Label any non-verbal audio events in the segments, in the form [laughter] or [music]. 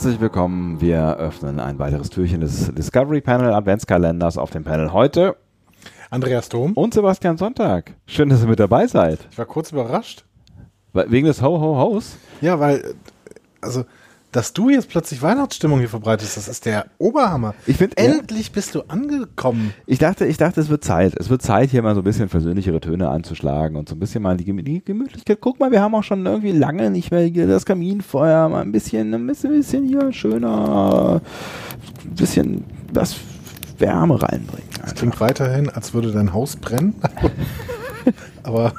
herzlich willkommen. Wir öffnen ein weiteres Türchen des Discovery Panel Adventskalenders auf dem Panel heute. Andreas Dom. Und Sebastian Sonntag. Schön, dass ihr mit dabei seid. Ich war kurz überrascht. Wegen des Ho-Ho-Hos? Ja, weil, also, dass du jetzt plötzlich Weihnachtsstimmung hier verbreitest, das ist der Oberhammer. Ich finde, endlich ja. bist du angekommen. Ich dachte, ich dachte, es wird Zeit. Es wird Zeit, hier mal so ein bisschen versöhnlichere Töne anzuschlagen und so ein bisschen mal die, die Gemütlichkeit. Guck mal, wir haben auch schon irgendwie lange nicht mehr das Kaminfeuer, mal ein bisschen, ein bisschen, ein bisschen hier schöner, ein bisschen was Wärme reinbringen. Es klingt weiterhin, als würde dein Haus brennen. [laughs] Aber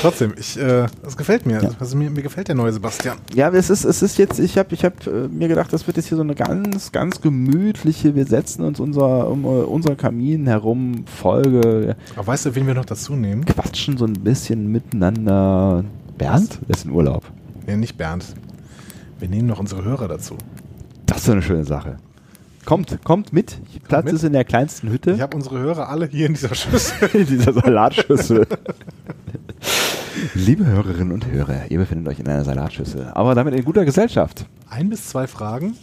Trotzdem, ich, äh, das gefällt mir. Ja. Also mir. Mir gefällt der neue Sebastian. Ja, es ist, es ist jetzt, ich habe ich hab, äh, mir gedacht, das wird jetzt hier so eine ganz, ganz gemütliche, wir setzen uns unser, um uh, unser Kamin herum Folge. Aber weißt du, wen wir noch dazu nehmen? Quatschen so ein bisschen miteinander. Bernd? ist in Urlaub. Nee, nicht Bernd. Wir nehmen noch unsere Hörer dazu. Das ist eine schöne Sache. Kommt, kommt mit. Platz mit. ist in der kleinsten Hütte. Ich habe unsere Hörer alle hier in dieser Schüssel. [laughs] in dieser Salatschüssel. [laughs] Liebe Hörerinnen und Hörer, ihr befindet euch in einer Salatschüssel, aber damit in guter Gesellschaft. Ein bis zwei Fragen.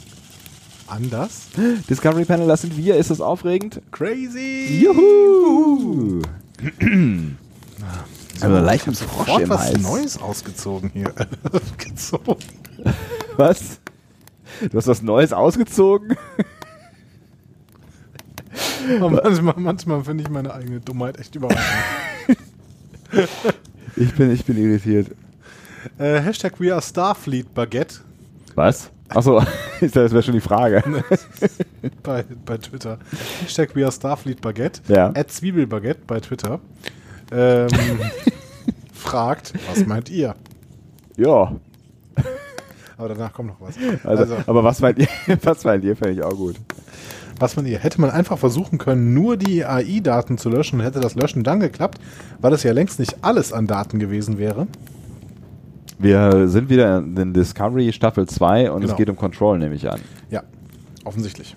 Anders. [gasps] Discovery Panel, das sind wir. Ist das aufregend? Crazy! Juhu! so, [clears throat] also leicht ich Frosch im was Hals. Neues ausgezogen hier. [laughs] was? Du hast was Neues ausgezogen? Manchmal, manchmal finde ich meine eigene Dummheit echt überraschend. [laughs] ich, bin, ich bin irritiert. Äh, Hashtag We Are Starfleet Baguette. Was? Achso, [laughs] das wäre schon die Frage. [laughs] bei, bei Twitter. Hashtag We Are Starfleet Baguette. Ja. At Zwiebelbaguette bei Twitter. Ähm, fragt, was meint ihr? Ja. Aber danach kommt noch was. Also, also, aber was meint ihr? Was meint ihr? Fände ich auch gut was man ihr hätte man einfach versuchen können, nur die AI-Daten zu löschen, hätte das Löschen dann geklappt, weil das ja längst nicht alles an Daten gewesen wäre. Wir sind wieder in Discovery Staffel 2 und genau. es geht um Control, nehme ich an. Ja, offensichtlich.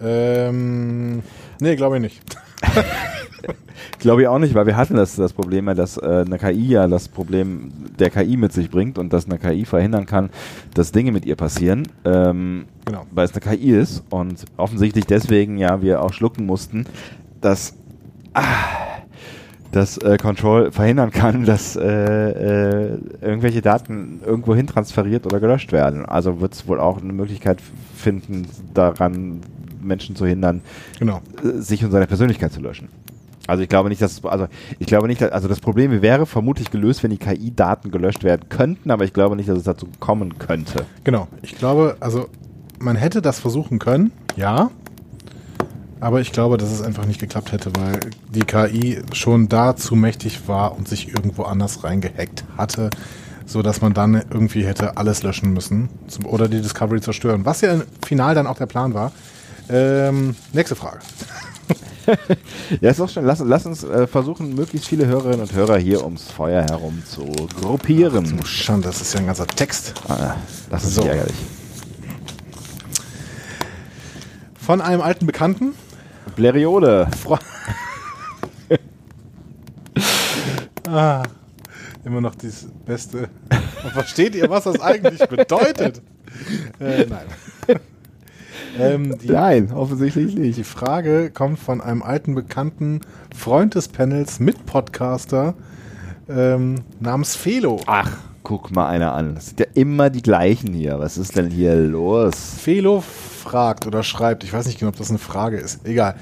Ähm, nee, glaube ich nicht. [laughs] Glaube ich auch nicht, weil wir hatten das, das Problem ja, dass äh, eine KI ja das Problem der KI mit sich bringt und dass eine KI verhindern kann, dass Dinge mit ihr passieren, ähm, genau. weil es eine KI ist und offensichtlich deswegen ja wir auch schlucken mussten, dass ah, dass äh, Control verhindern kann, [laughs] dass äh, äh, irgendwelche Daten irgendwo hin transferiert oder gelöscht werden. Also wird es wohl auch eine Möglichkeit finden, daran Menschen zu hindern, genau. Äh, sich und seine Persönlichkeit zu löschen. Also ich glaube nicht, dass also ich glaube nicht, dass, also das Problem wäre vermutlich gelöst, wenn die KI-Daten gelöscht werden könnten, aber ich glaube nicht, dass es dazu kommen könnte. Genau. Ich glaube, also man hätte das versuchen können, ja. Aber ich glaube, dass es einfach nicht geklappt hätte, weil die KI schon da zu mächtig war und sich irgendwo anders reingehackt hatte, so dass man dann irgendwie hätte alles löschen müssen oder die Discovery zerstören. Was ja im Final dann auch der Plan war. Ähm, nächste Frage [laughs] ja, ist auch schon. Lass, lass uns äh, versuchen, möglichst viele Hörerinnen und Hörer hier ums Feuer herum zu gruppieren. Ach, schon, das ist ja ein ganzer Text. Ah, das ist so. ärgerlich. Von einem alten Bekannten. Bleriode. [laughs] ah, immer noch das Beste. Versteht ihr, was das eigentlich bedeutet? [laughs] Äh, nein. Ähm, die, Nein, offensichtlich nicht. Die Frage kommt von einem alten bekannten Freund des Panels, Mitpodcaster ähm, namens Felo. Ach, guck mal einer an. Das sind ja immer die gleichen hier. Was ist denn hier los? Felo fragt oder schreibt, ich weiß nicht genau, ob das eine Frage ist. Egal.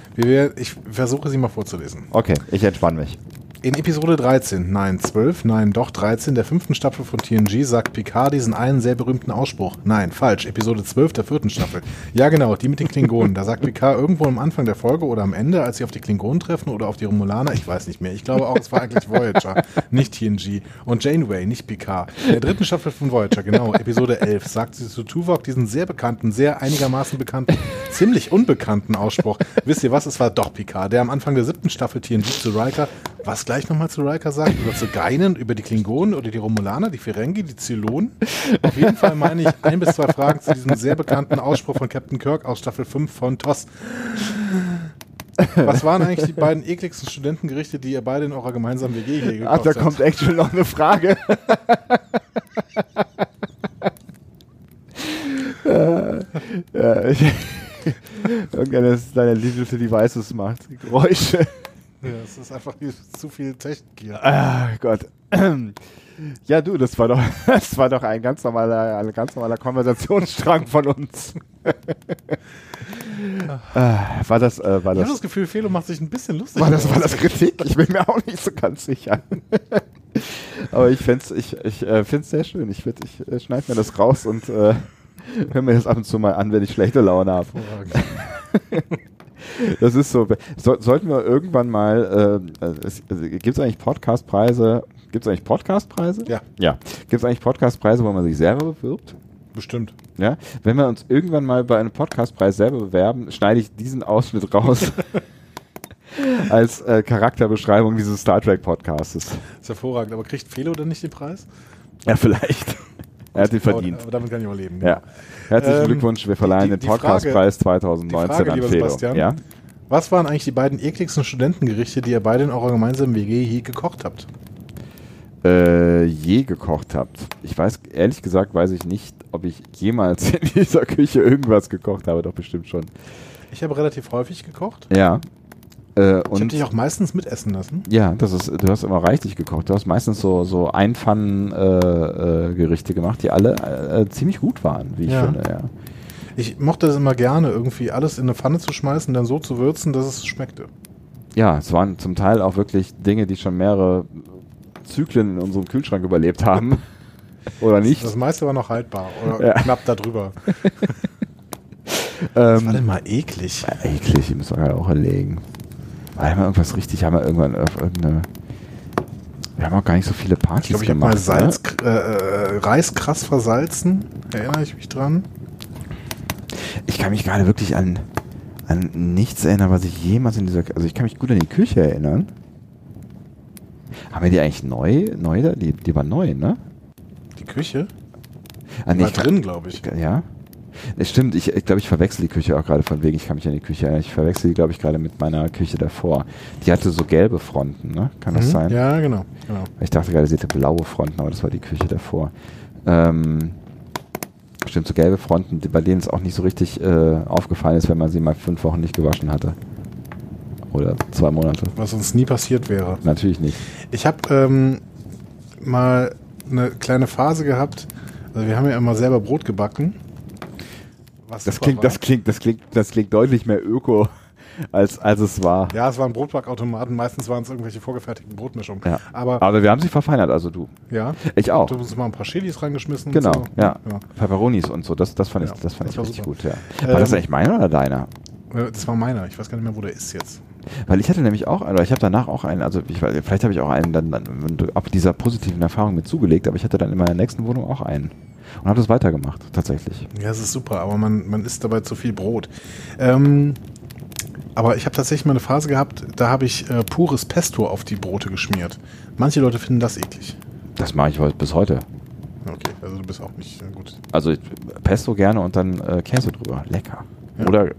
Ich versuche sie mal vorzulesen. Okay, ich entspanne mich. In Episode 13, nein 12, nein doch 13 der fünften Staffel von TNG sagt Picard diesen einen sehr berühmten Ausspruch. Nein, falsch, Episode 12 der vierten Staffel. Ja genau, die mit den Klingonen. Da sagt Picard irgendwo am Anfang der Folge oder am Ende, als sie auf die Klingonen treffen oder auf die Romulaner, ich weiß nicht mehr. Ich glaube auch, es war eigentlich Voyager, [laughs] nicht TNG. Und Janeway, nicht Picard. In der dritten Staffel von Voyager, genau, Episode 11, sagt sie zu Tuvok diesen sehr bekannten, sehr einigermaßen bekannten, ziemlich unbekannten Ausspruch. Wisst ihr was, es war doch Picard, der am Anfang der siebten Staffel TNG zu Riker was gleich nochmal zu Riker sagt, oder zu Geinen, über die Klingonen oder die Romulaner, die Ferengi, die Zylonen. Auf jeden Fall meine ich ein bis zwei Fragen zu diesem sehr bekannten Ausspruch von Captain Kirk aus Staffel 5 von TOS. Was waren eigentlich die beiden ekligsten Studentengerichte, die ihr beide in eurer gemeinsamen WG hier gekauft habt? Ach, da kommt echt schon noch eine Frage. äh, [laughs] ja, ich, [laughs] irgendeines deiner Digital Devices macht Geräusche. Ja, es ist einfach zu viel Technik hier. Ah, Gott. [clears throat] Ja, du, das war doch, [laughs] das war doch ein ganz normaler, ein ganz normaler Konversationsstrang von uns. [laughs] ah, war das, äh, war Ich das, habe das Gefühl, Felo macht sich ein bisschen lustig. war das, war das Kritik? Ich bin mir auch nicht so ganz sicher. [laughs] Aber ich find's, ich, ich äh, find's sehr schön. Ich, würd- ich äh, schneide mir das raus und äh, höre mir das ab und zu mal an, wenn ich schlechte Laune habe. Das ist so. So, sollten wir irgendwann mal, äh, es, also, gibt es eigentlich Podcastpreise? Gibt es eigentlich Podcastpreise? Ja. Ja. Gibt es eigentlich Podcastpreise, wo man sich selber bewirbt? Bestimmt. Ja. Wenn wir uns irgendwann mal bei einem Podcastpreis selber bewerben, schneide ich diesen Ausschnitt raus. [laughs] als äh, Charakterbeschreibung dieses Star Trek Podcastes. ist hervorragend. Aber kriegt Felo dann nicht den Preis? Ja, vielleicht. Er hat ihn verdient. Aber, damit kann ich auch leben. Ja. Herzlichen Ähm, Glückwunsch, wir verleihen die- den die Frage- Podcastpreis 2019 die Frage, an. Sebastian. Ja? Was waren eigentlich die beiden ekligsten Studentengerichte, die ihr beide in eurer gemeinsamen WG je gekocht habt? äh, je gekocht habt. Ich weiß, ehrlich gesagt, weiß ich nicht, ob ich jemals in dieser Küche irgendwas gekocht habe, doch bestimmt schon. Ich habe relativ häufig gekocht. Ja. Äh, Ich habe dich auch meistens mitessen lassen. ja, das ist, du hast immer reichlich gekocht. Du hast meistens so, so Einpfannen-Gerichte äh, Gerichte gemacht, die alle äh, ziemlich gut waren, wie ich Ja. finde, ja. Ich mochte das immer gerne, irgendwie alles in eine Pfanne zu schmeißen, dann so zu würzen, dass es schmeckte. Ja, es waren zum Teil auch wirklich Dinge, die schon mehrere Zyklen in unserem Kühlschrank überlebt haben. [laughs] Oder nicht? Das meiste war noch haltbar oder Ja. knapp darüber. Was [laughs] war Ähm, denn mal eklig? eklig, die müssen wir gerade auch erlegen. War immer irgendwas richtig, haben wir irgendwann auf irgendeine. Wir haben auch gar nicht so viele Partys Ich glaube, ich habe gemacht. mal Salz, äh, äh, Reis krass versalzen. Erinnere ich mich dran? Ne? Ich kann mich gerade wirklich an, an nichts erinnern, was ich jemals in dieser. Also ich kann mich gut an die Küche erinnern. Haben wir die eigentlich neu? Neu da? Die, die war neu, ne? Die Küche? Ah, Die nee, war ich- drin, glaube ich. Ja. Es stimmt, ich, ich glaube, ich verwechsel die Küche auch gerade von wegen, ich kann mich an die Küche erinnern. Ich verwechsel die, glaube ich, gerade mit meiner Küche davor. Die hatte so gelbe Fronten, ne? Kann das Mhm. sein? Ja, genau. genau. Ich dachte gerade, sie hätte blaue Fronten, aber das war die Küche davor. Ähm, stimmt, so gelbe Fronten, bei denen es auch nicht so richtig äh, aufgefallen ist, wenn man sie mal fünf Wochen nicht gewaschen hatte. Oder zwei Monate. Was uns nie passiert wäre. Natürlich nicht. Ich habe ähm, mal eine kleine Phase gehabt. Also wir haben ja immer selber Brot gebacken. Was Das klingt, war. das klingt, das klingt, das klingt deutlich mehr öko, [laughs] als, als es war. Ja, es waren Brotbackautomaten. Meistens waren es irgendwelche vorgefertigten Brotmischungen. Ja. Aber Aber wir haben sie verfeinert, also du. ja, Ich auch. du hast uns mal ein paar Chilis reingeschmissen. Genau, so. ja. Pepperonis und so, das, das fand Ja, ich, das fand das ich richtig super. gut, ja. War das Ähm, eigentlich meiner oder deiner? Äh, Das war meiner. Ich weiß gar nicht mehr, wo der ist jetzt. Weil ich hatte nämlich auch, oder ich habe danach auch einen, also ich, vielleicht habe ich auch einen dann, dann ab dieser positiven Erfahrung mit zugelegt, aber ich hatte dann in meiner nächsten Wohnung auch einen. Und habe das weitergemacht, tatsächlich. Ja, es ist super, aber man, man isst dabei zu viel Brot. Ähm, aber ich habe tatsächlich mal eine Phase gehabt, da habe ich äh, pures Pesto auf die Brote geschmiert. Manche Leute finden das eklig. Das mache ich heute bis heute. Okay, also du bist auch nicht äh, gut. Also Pesto gerne und dann äh, Käse drüber. Lecker. Ja. Oder äh,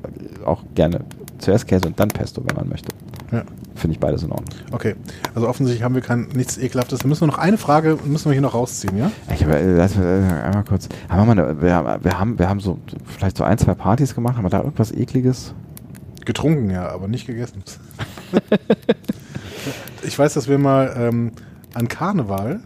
auch gerne zuerst Käse und dann Pesto, wenn man möchte. Ja. Finde ich beides in Ordnung. Okay, also offensichtlich haben wir kein nichts ekelhaftes. Da müssen wir noch eine Frage müssen wir hier noch rausziehen, ja? Ich habe, äh, lass, äh, einmal kurz. Haben wir, mal wir, haben- wir, haben, wir haben so vielleicht so ein, zwei Partys gemacht. Haben wir da irgendwas ekliges? Getrunken, ja, aber nicht gegessen. [laughs] ich weiß, dass wir mal ähm, an Karneval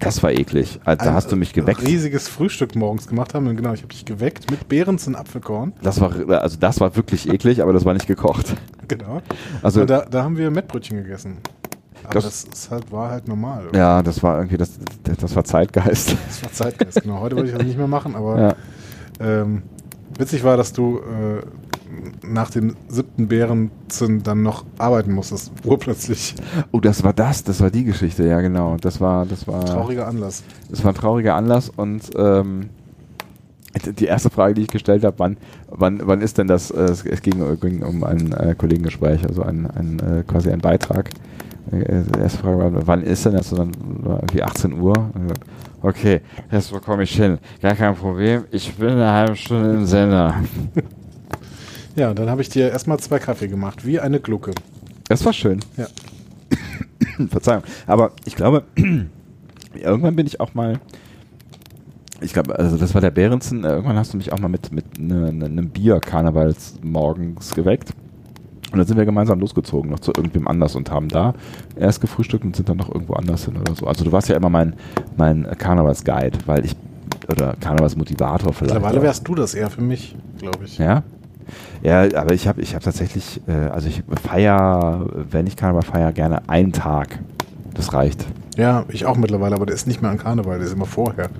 Das war eklig. Also, da hast du mich geweckt. riesiges Frühstück morgens gemacht haben. Und genau, ich habe dich geweckt mit Beerens und Apfelkorn. Das war, also das war wirklich eklig, aber das war nicht gekocht. [laughs] Genau. Also da, da haben wir Mettbrötchen gegessen. Aber das, Das- ist halt, war halt normal. ja, das war irgendwie, das, das, das war Zeitgeist. [laughs] Das war Zeitgeist, genau. Heute würde ich das nicht mehr machen, aber Ja. ähm, witzig war, dass du äh, nach dem siebten Bärenzen dann noch arbeiten musstest, [laughs] urplötzlich. Oh, das war das, das war die Geschichte, ja genau. Das war, das war, Trauriger Anlass. das war ein trauriger Anlass und ähm, die erste Frage, die ich gestellt habe, wann, wann, wann ist denn das? Äh, es, ging, ging um ein äh, Kollegengespräch, also ein, ein äh, quasi ein Beitrag. Äh, Die erste Frage war, wann ist denn das? Und dann war irgendwie 18 Uhr. Okay, jetzt bekomme ich hin. Gar kein Problem. Ich bin eine halbe Stunde im Sender. [laughs] Ja, dann habe ich dir erstmal zwei Kaffee gemacht, wie eine Glucke. Das war schön. Ja. [coughs] Verzeihung. Aber ich glaube, [clears throat] irgendwann bin ich auch mal. Ich glaube, also das war der Behrensen. Äh, irgendwann hast du mich auch mal mit, mit ne, ne, einem Bier karnevals morgens geweckt. Und dann sind wir gemeinsam losgezogen, noch zu irgendwem anders und haben da erst gefrühstückt und sind dann noch irgendwo anders hin oder so. Also du warst ja immer mein, mein Karnevalsguide, weil ich, oder Karnevalsmotivator vielleicht. Mittlerweile wärst du das eher für mich, glaube ich. Ja? Ja, aber ich habe ich hab tatsächlich, äh, also ich feier, wenn ich Karneval feier, gerne einen Tag. Das reicht. Ja, ich auch mittlerweile, aber der ist nicht mehr an Karneval, der ist immer vorher.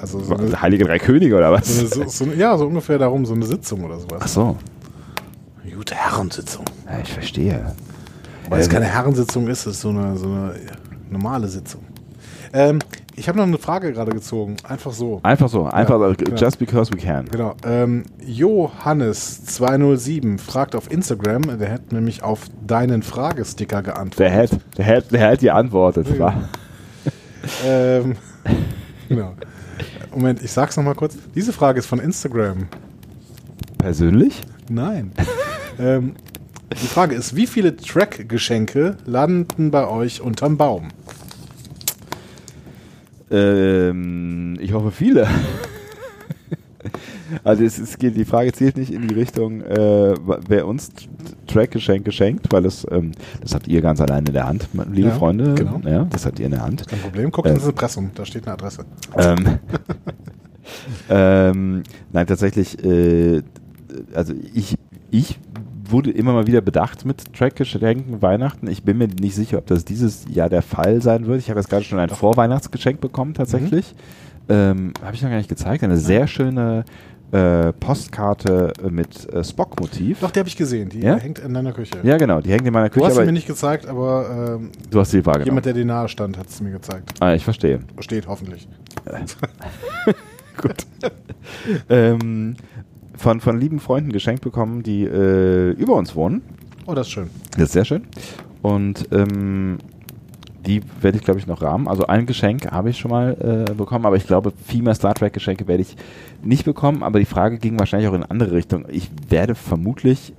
Also so eine, Heilige Drei Könige oder was? So, so, ja, so ungefähr darum, so eine Sitzung oder sowas. Ach so. Eine gute Herrensitzung. Ja, ich verstehe. Weil äh, es keine Herrensitzung ist, es ist so eine, so eine normale Sitzung. Ähm, ich habe noch eine Frage gerade gezogen. Einfach so. Einfach so. Einfach ja, genau. just because we can. Genau. Ähm, Johannes207 fragt auf Instagram, der hat nämlich auf deinen Fragesticker geantwortet. Der hat, der hat, der hat geantwortet. Ja. [laughs] ähm, genau. Moment, ich sag's nochmal kurz. Diese Frage ist von Instagram. Persönlich? Nein. [laughs] ähm, die Frage ist, wie viele Track-Geschenke landen bei euch unterm Baum? Ähm, ich hoffe viele. [laughs] also es, es, geht, die Frage zielt nicht in die Richtung, äh, wer uns Track-Geschenke schenkt, weil das, ähm, das habt ihr ganz allein in der Hand, liebe ja, Freunde. Genau. Ja, das habt ihr in der Hand. Kein Problem, guckt äh, ins Impressum, da steht eine Adresse. Ähm, [laughs] [laughs] ähm, nein, tatsächlich, äh, also ich, ich wurde immer mal wieder bedacht mit Trackgeschenken Weihnachten. Ich bin mir nicht sicher, ob das dieses Jahr der Fall sein wird. Ich habe jetzt gerade schon ein Vorweihnachtsgeschenk bekommen, tatsächlich. Mhm. Ähm, habe ich noch gar nicht gezeigt. Eine sehr schöne äh, Postkarte mit äh, Spock-Motiv. Doch, die habe ich gesehen. Die ja? hängt in deiner Küche. Ja, genau, die hängt in meiner Küche. Du hast sie mir nicht gezeigt, aber ähm, du hast sie wahrgenommen. Jemand, der dir nahe stand, hat es mir gezeigt. Ah, ich verstehe. Steht hoffentlich. [laughs] Gut. [laughs] ähm, von, von lieben Freunden geschenkt bekommen, die äh, über uns wohnen. Oh, das ist schön. Das ist sehr schön. Und ähm, die werde ich, glaube ich, noch rahmen. Also ein Geschenk habe ich schon mal äh, bekommen, aber ich glaube, viel mehr Star Trek-Geschenke werde ich nicht bekommen. Aber die Frage ging wahrscheinlich auch in eine andere Richtung. Ich werde vermutlich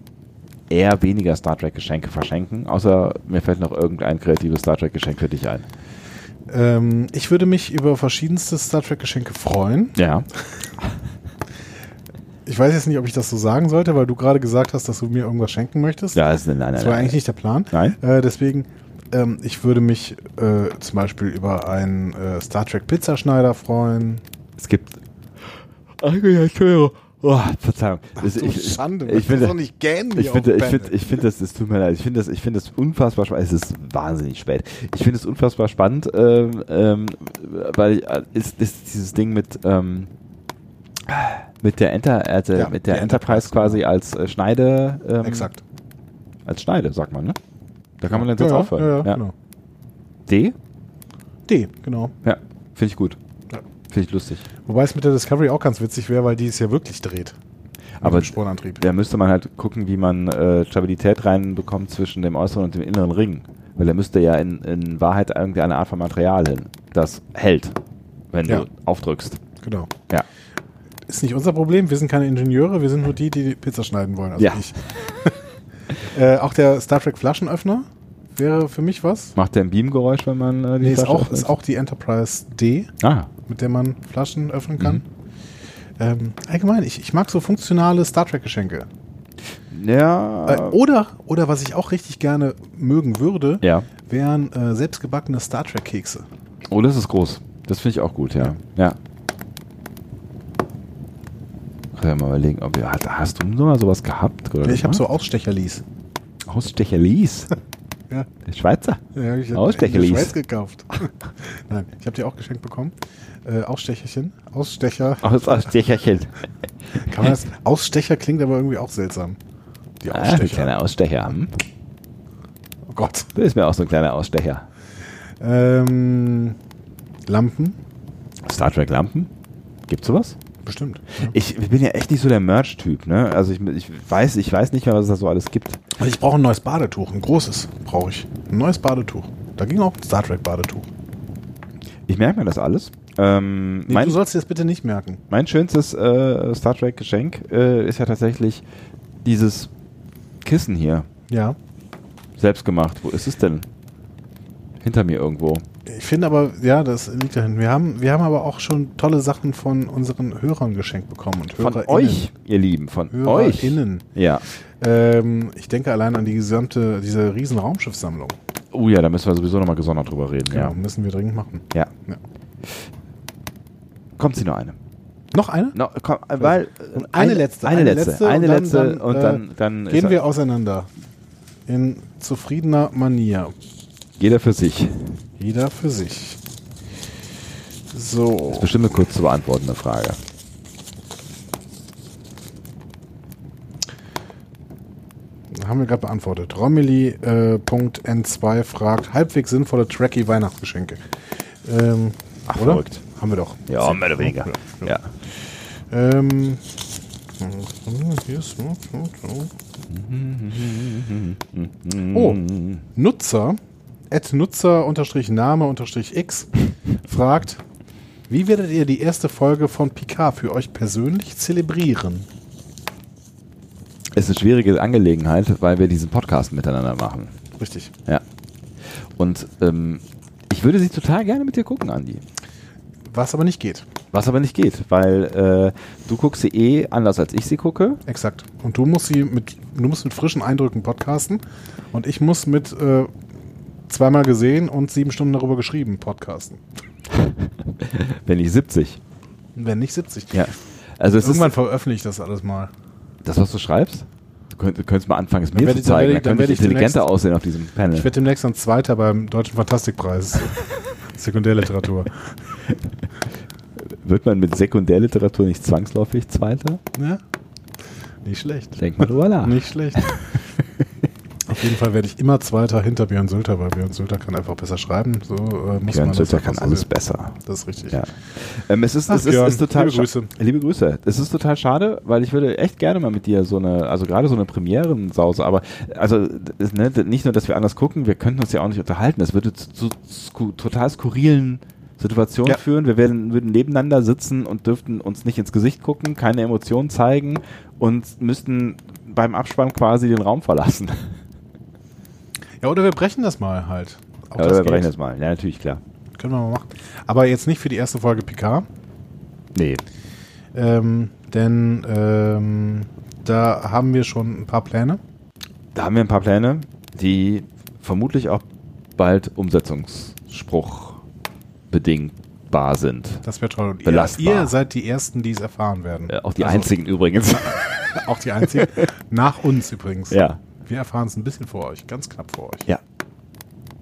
eher weniger Star Trek-Geschenke verschenken, außer mir fällt noch irgendein kreatives Star Trek-Geschenk für dich ein. Ähm, ich würde mich über verschiedenste Star Trek-Geschenke freuen. Ja. [laughs] Ich weiß jetzt nicht, ob ich das so sagen sollte, weil du gerade gesagt hast, dass du mir irgendwas schenken möchtest. Ja, ist, nein, nein, das war eigentlich nicht der Plan. Nein. Äh, deswegen, ähm, ich würde mich äh, zum Beispiel über einen äh, Star Trek Pizzaschneider freuen. Es gibt. Ach, Entschuldigung. Oh, Verzeihung. Ach, ich, ich, Schande, ich finde, doch nicht gähnen ich finde, ich finde, ich finde, das, das tut mir leid. Ich finde das, ich finde das unfassbar spannend. Es ist wahnsinnig spät. Ich finde es unfassbar spannend, ähm, ähm, weil äh, ist, ist dieses Ding mit ähm, mit der Enter, also ja, mit der Enterprise, Enterprise quasi genau. als äh, Schneide. Ähm, Exakt. Als Schneide, sagt man, ne? Da kann man den Satz ja, aufhören. Ja, ja, genau. D? D, genau. Ja, finde ich gut. Ja. Finde ich lustig. Wobei es mit der Discovery auch ganz witzig wäre, weil die es ja wirklich dreht. Aber da müsste man halt gucken, wie man äh, Stabilität reinbekommt zwischen dem äußeren und dem inneren Ring. Weil da müsste ja in, in Wahrheit irgendwie eine Art von Material hin, das hält, wenn ja. du aufdrückst. Genau. Ja. Ist nicht unser Problem, wir sind keine Ingenieure, wir sind nur die, die, die Pizza schneiden wollen. Also ja. ich. [laughs] äh, auch der Star Trek Flaschenöffner wäre für mich was. Macht der ein Beamgeräusch, wenn man äh, die nee, Flasche ist auch, öffnet? ist auch die Enterprise D, ah. mit der man Flaschen öffnen kann. Mhm. Ähm, allgemein, ich, ich mag so funktionale Star Trek-Geschenke. Ja. Äh, oder, oder was ich auch richtig gerne mögen würde, ja. wären äh, selbstgebackene Star Trek-Kekse. Oh, das ist groß. Das finde ich auch gut, ja. Ja. Können wir mal überlegen, ob wir, hast du mal sowas gehabt? Oder ich habe so Ausstecherlies. Ausstecherlies? [laughs] ja. Der Schweizer? Ja, ich Ausstecherlies. in der Schweiz gekauft. [laughs] Nein, ich habe die auch geschenkt bekommen. Äh, Ausstecherchen. Ausstecher. Aus, Ausstecherchen. [laughs] Kann man das? Ausstecher klingt aber irgendwie auch seltsam. Die Ausstecher. Ah, ein kleiner Ausstecher. Hm? Oh Gott. Du bist mir auch so ein kleiner Ausstecher. Ähm, Lampen. Star Trek Lampen? Gibt's sowas? Bestimmt. Ja. Ich bin ja echt nicht so der Merch-Typ, ne? Also ich, ich, weiß, ich weiß nicht mehr, was es da so alles gibt. Also ich brauche ein neues Badetuch, ein großes brauche ich. Ein neues Badetuch. Da ging auch ein Star Trek Badetuch. Ich merke mir das alles. Ähm, nee, mein, du sollst dir das bitte nicht merken. Mein schönstes äh, Star Trek Geschenk äh, ist ja tatsächlich dieses Kissen hier. Ja. Selbst gemacht. Wo ist es denn? Hinter mir irgendwo. Ich finde aber, ja, das liegt dahin. Wir haben, wir haben aber auch schon tolle Sachen von unseren Hörern geschenkt bekommen. Und von euch, ihr Lieben, von HörerInnen. euch. Ja. Ähm, ich denke allein an die gesamte, diese riesen Raumschiffsammlung. Oh ja, da müssen wir sowieso nochmal gesondert drüber reden. Genau, ja. müssen wir dringend machen. Ja. ja. Kommt sie noch eine? Noch eine? No, komm, weil, eine, eine, letzte. Eine, letzte. letzte eine und letzte. Dann, und dann, dann, dann gehen wir auseinander. In zufriedener Manier. Jeder für sich. Jeder für sich. So. Das ist bestimmt eine kurz zu beantwortende Frage. Haben wir gerade beantwortet. Romilly.n2 äh, fragt, halbwegs sinnvolle Tracky Weihnachtsgeschenke. Ähm, Ach, oder? verrückt. Haben wir doch. Ja, mehr oder weniger. Ja. ja. Ähm, oh, Nutzer, Nutzer-Name-X fragt, wie werdet ihr die erste Folge von Picard für euch persönlich zelebrieren? Es ist eine schwierige Angelegenheit, weil wir diesen Podcast miteinander machen. Richtig. Ja. Und ähm, ich würde sie total gerne mit dir gucken, Andi. Was aber nicht geht. Was aber nicht geht, weil äh, du guckst sie eh anders als ich sie gucke. Exakt. Und du musst sie mit, du musst mit frischen Eindrücken podcasten und ich muss mit äh, zweimal gesehen und sieben Stunden darüber geschrieben podcasten. [laughs] Wenn nicht 70. Wenn nicht 70. Ja. Also Irgendwann veröffentliche ich das alles mal. Das, was du schreibst? Du könntest, könntest mal anfangen, es mir zu zeigen. Dann, dann, dann könnte ich intelligenter aussehen auf diesem Panel. Ich werde demnächst dann Zweiter beim Deutschen Fantastikpreis. [laughs] Sekundärliteratur. [laughs] Wird man mit Sekundärliteratur nicht zwangsläufig Zweiter? Ja. Nicht schlecht. Denk mal drüber nach. Nicht schlecht. Auf jeden Fall werde ich immer Zweiter hinter Björn Sülter, weil Björn Sülter kann einfach besser schreiben. So, äh, Björn Sülter kann alles sehen. besser. Das ist richtig. Ja. Ähm, es ist, Ach, es ist, ist, total liebe Grüße. Liebe Grüße. Es ist total schade, weil ich würde echt gerne mal mit dir so eine, also gerade so eine Premierensause, aber also ne, nicht nur, dass wir anders gucken, wir könnten uns ja auch nicht unterhalten. Es würde zu, zu total skurrilen Situationen ja. führen. Wir werden, würden nebeneinander sitzen und dürften uns nicht ins Gesicht gucken, keine Emotionen zeigen und müssten beim Abspann quasi den Raum verlassen. Ja, oder wir brechen das mal halt. Auch ja, oder wir brechen das mal. Ja, natürlich, klar. Können wir mal machen. Aber jetzt nicht für die erste Folge PK. Nee. Ähm, denn ähm, da haben wir schon ein paar Pläne. Da haben wir ein paar Pläne, die vermutlich auch bald Umsetzungsspruch bedingbar sind. Das wäre toll. Und Belastbar. Ihr, ihr, seid die Ersten, die es erfahren werden. Ja, auch die also, einzigen übrigens. [laughs] auch die einzigen. [laughs] Nach uns übrigens. Ja. Wir erfahren es ein bisschen vor euch, ganz knapp vor euch. Ja.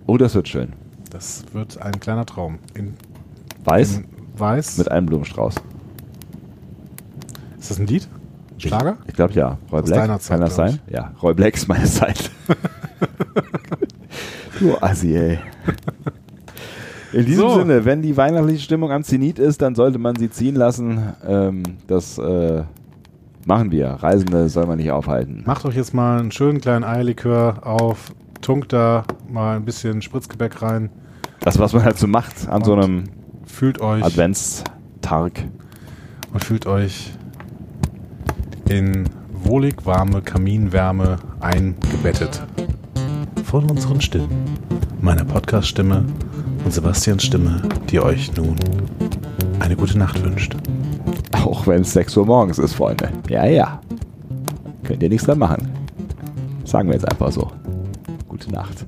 Oh, das wird schön. Das wird ein kleiner Traum. In Weiß? In Weiß. Mit einem Blumenstrauß. Ist das ein Lied? Schlager? Ich, ich glaube ja. Roy Black. Deiner Zeit, Kann das sein? Ich. Ja, Roy Black ist meine Zeit. [laughs] du Assi, ey. In diesem so. Sinne, wenn die weihnachtliche Stimmung am Zenit ist, dann sollte man sie ziehen lassen. Ähm, das äh, Machen wir. Reisende soll man nicht aufhalten. Macht euch jetzt mal einen schönen kleinen Eierlikör auf, tunkt da mal ein bisschen Spritzgebäck rein. Das, was man halt so macht an und so einem fühlt euch Adventstag. Und fühlt euch in wohlig warme Kaminwärme eingebettet. Von unseren Stimmen, meiner Podcast-Stimme und Sebastians Stimme, die euch nun eine gute Nacht wünscht. [laughs] Auch wenn es 6 Uhr morgens ist, Freunde. Ja, ja. Könnt ihr nichts dran machen. Sagen wir jetzt einfach so. Gute Nacht.